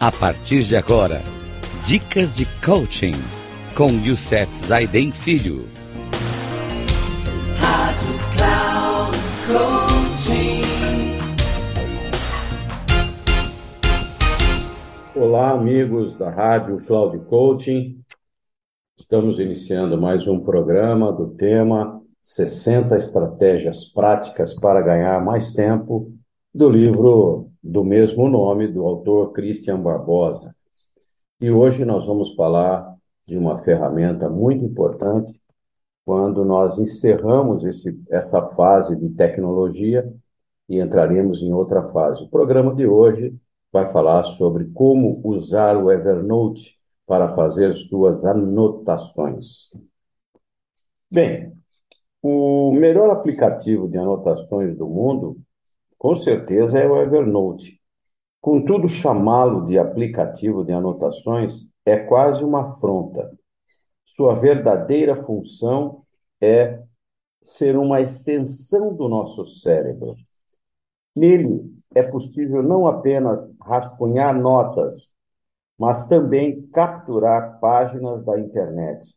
A partir de agora, dicas de coaching com Youssef Zaiden Filho. Rádio Cloud Coaching. Olá, amigos da Rádio Cloud Coaching. Estamos iniciando mais um programa do tema 60 estratégias práticas para ganhar mais tempo do livro do mesmo nome, do autor Christian Barbosa. E hoje nós vamos falar de uma ferramenta muito importante quando nós encerramos esse, essa fase de tecnologia e entraremos em outra fase. O programa de hoje vai falar sobre como usar o Evernote para fazer suas anotações. Bem, o melhor aplicativo de anotações do mundo com certeza é o Evernote. Contudo, chamá-lo de aplicativo de anotações é quase uma afronta. Sua verdadeira função é ser uma extensão do nosso cérebro. Nele é possível não apenas rascunhar notas, mas também capturar páginas da internet,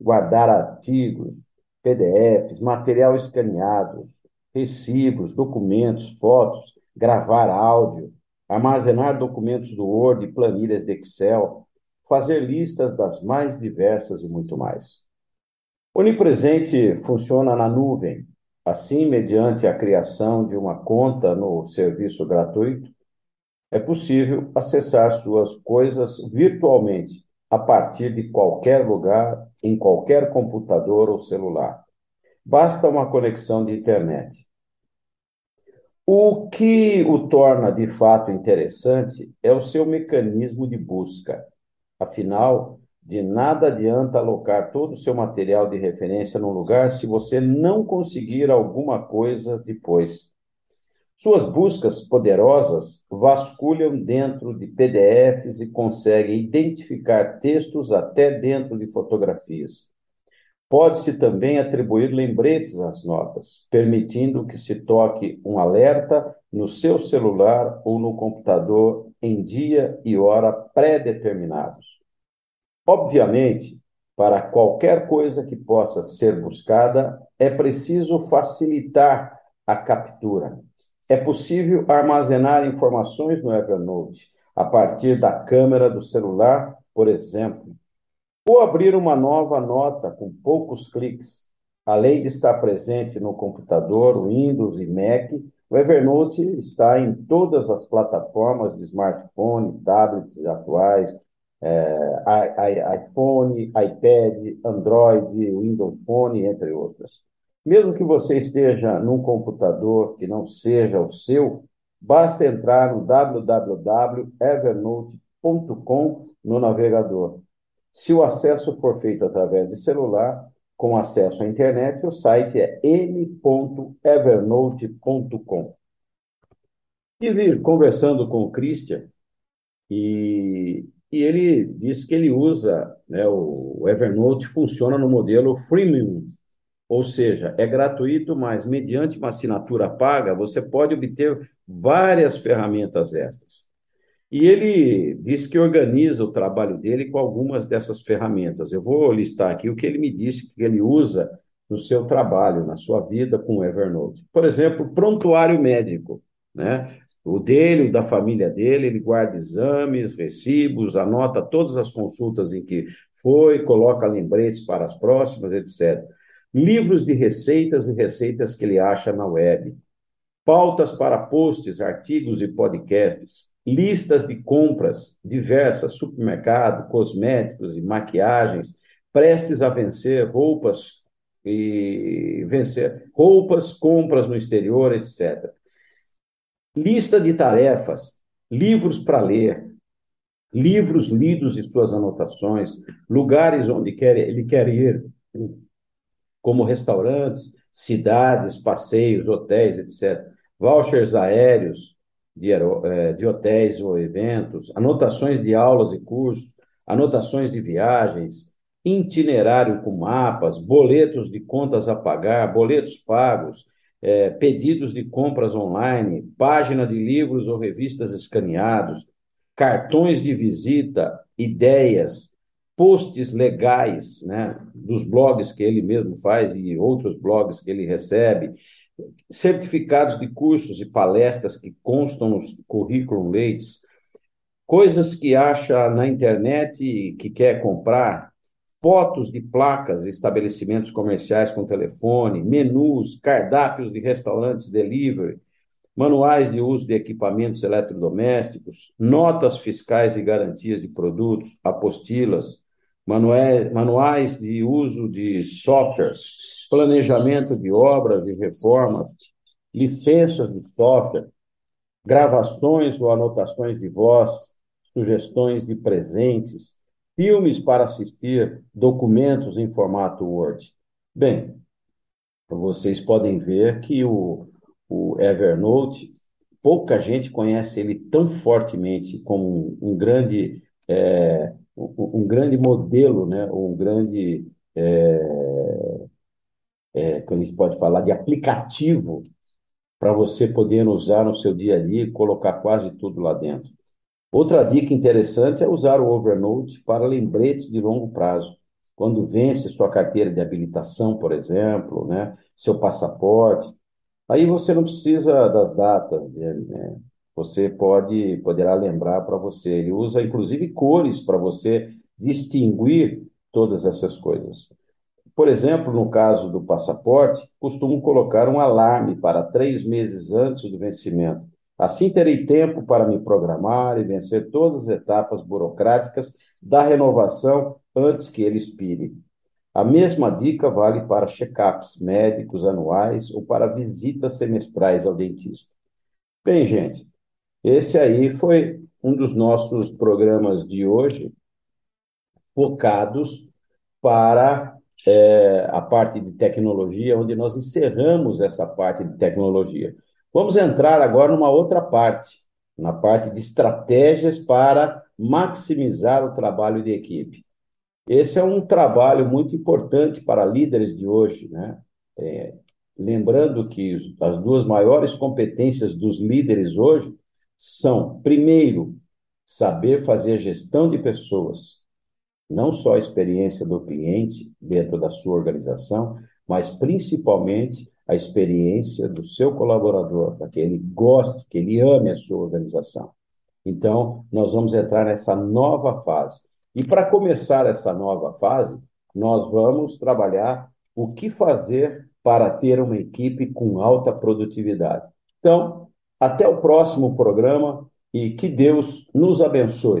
guardar artigos, PDFs, material escaneado, recibos, documentos, fotos, gravar áudio, armazenar documentos do Word e planilhas de Excel, fazer listas das mais diversas e muito mais. Onipresente funciona na nuvem. Assim, mediante a criação de uma conta no serviço gratuito, é possível acessar suas coisas virtualmente a partir de qualquer lugar, em qualquer computador ou celular. Basta uma conexão de internet. O que o torna de fato interessante é o seu mecanismo de busca. Afinal, de nada adianta alocar todo o seu material de referência num lugar se você não conseguir alguma coisa depois. Suas buscas poderosas vasculham dentro de PDFs e conseguem identificar textos até dentro de fotografias. Pode-se também atribuir lembretes às notas, permitindo que se toque um alerta no seu celular ou no computador em dia e hora pré-determinados. Obviamente, para qualquer coisa que possa ser buscada, é preciso facilitar a captura. É possível armazenar informações no Evernote a partir da câmera do celular, por exemplo, ou abrir uma nova nota com poucos cliques. Além de estar presente no computador, Windows e Mac, o Evernote está em todas as plataformas de smartphone, tablets atuais, é, iPhone, iPad, Android, Windows Phone, entre outras. Mesmo que você esteja num computador que não seja o seu, basta entrar no www.evernote.com no navegador. Se o acesso for feito através de celular, com acesso à internet, o site é m.evernote.com. Estive conversando com o Christian e, e ele disse que ele usa, né, o Evernote funciona no modelo freemium, ou seja, é gratuito, mas mediante uma assinatura paga, você pode obter várias ferramentas extras. E ele disse que organiza o trabalho dele com algumas dessas ferramentas. Eu vou listar aqui o que ele me disse que ele usa no seu trabalho, na sua vida com o Evernote. Por exemplo, prontuário médico, né? O dele, o da família dele, ele guarda exames, recibos, anota todas as consultas em que foi, coloca lembretes para as próximas, etc. Livros de receitas e receitas que ele acha na web. Pautas para posts, artigos e podcasts listas de compras diversas, supermercado, cosméticos e maquiagens, prestes a vencer roupas e vencer roupas, compras no exterior, etc. Lista de tarefas, livros para ler, livros lidos e suas anotações, lugares onde quer, ele quer ir, como restaurantes, cidades, passeios, hotéis, etc. Vouchers aéreos, de, é, de hotéis ou eventos, anotações de aulas e cursos, anotações de viagens, itinerário com mapas, boletos de contas a pagar, boletos pagos, é, pedidos de compras online, página de livros ou revistas escaneados, cartões de visita, ideias, posts legais, né, dos blogs que ele mesmo faz e outros blogs que ele recebe, certificados de cursos e palestras que constam nos currículo leites, coisas que acha na internet e que quer comprar, fotos de placas, estabelecimentos comerciais com telefone, menus, cardápios de restaurantes delivery, manuais de uso de equipamentos eletrodomésticos, notas fiscais e garantias de produtos, apostilas, manuais de uso de softwares, planejamento de obras e reformas, licenças de software, gravações ou anotações de voz, sugestões de presentes, filmes para assistir, documentos em formato Word. Bem, vocês podem ver que o, o Evernote, pouca gente conhece ele tão fortemente como um, um grande é, um, grande modelo, né, um grande é, é, que a gente pode falar de aplicativo para você poder usar no seu dia a dia e colocar quase tudo lá dentro. Outra dica interessante é usar o Overnote para lembretes de longo prazo. Quando vence sua carteira de habilitação, por exemplo, né, seu passaporte, aí você não precisa das datas, né, você pode poderá lembrar para você. Ele usa inclusive cores para você distinguir todas essas coisas. Por exemplo, no caso do passaporte, costumo colocar um alarme para três meses antes do vencimento. Assim terei tempo para me programar e vencer todas as etapas burocráticas da renovação antes que ele expire. A mesma dica vale para check-ups médicos anuais ou para visitas semestrais ao dentista. Bem, gente, esse aí foi um dos nossos programas de hoje, focados para é, a parte de tecnologia, onde nós encerramos essa parte de tecnologia. Vamos entrar agora numa outra parte, na parte de estratégias para maximizar o trabalho de equipe. Esse é um trabalho muito importante para líderes de hoje, né? É, lembrando que as duas maiores competências dos líderes hoje são, primeiro, saber fazer gestão de pessoas, não só a experiência do cliente dentro da sua organização, mas principalmente a experiência do seu colaborador, para que ele goste, que ele ame a sua organização. Então, nós vamos entrar nessa nova fase. E para começar essa nova fase, nós vamos trabalhar o que fazer para ter uma equipe com alta produtividade. Então, até o próximo programa e que Deus nos abençoe.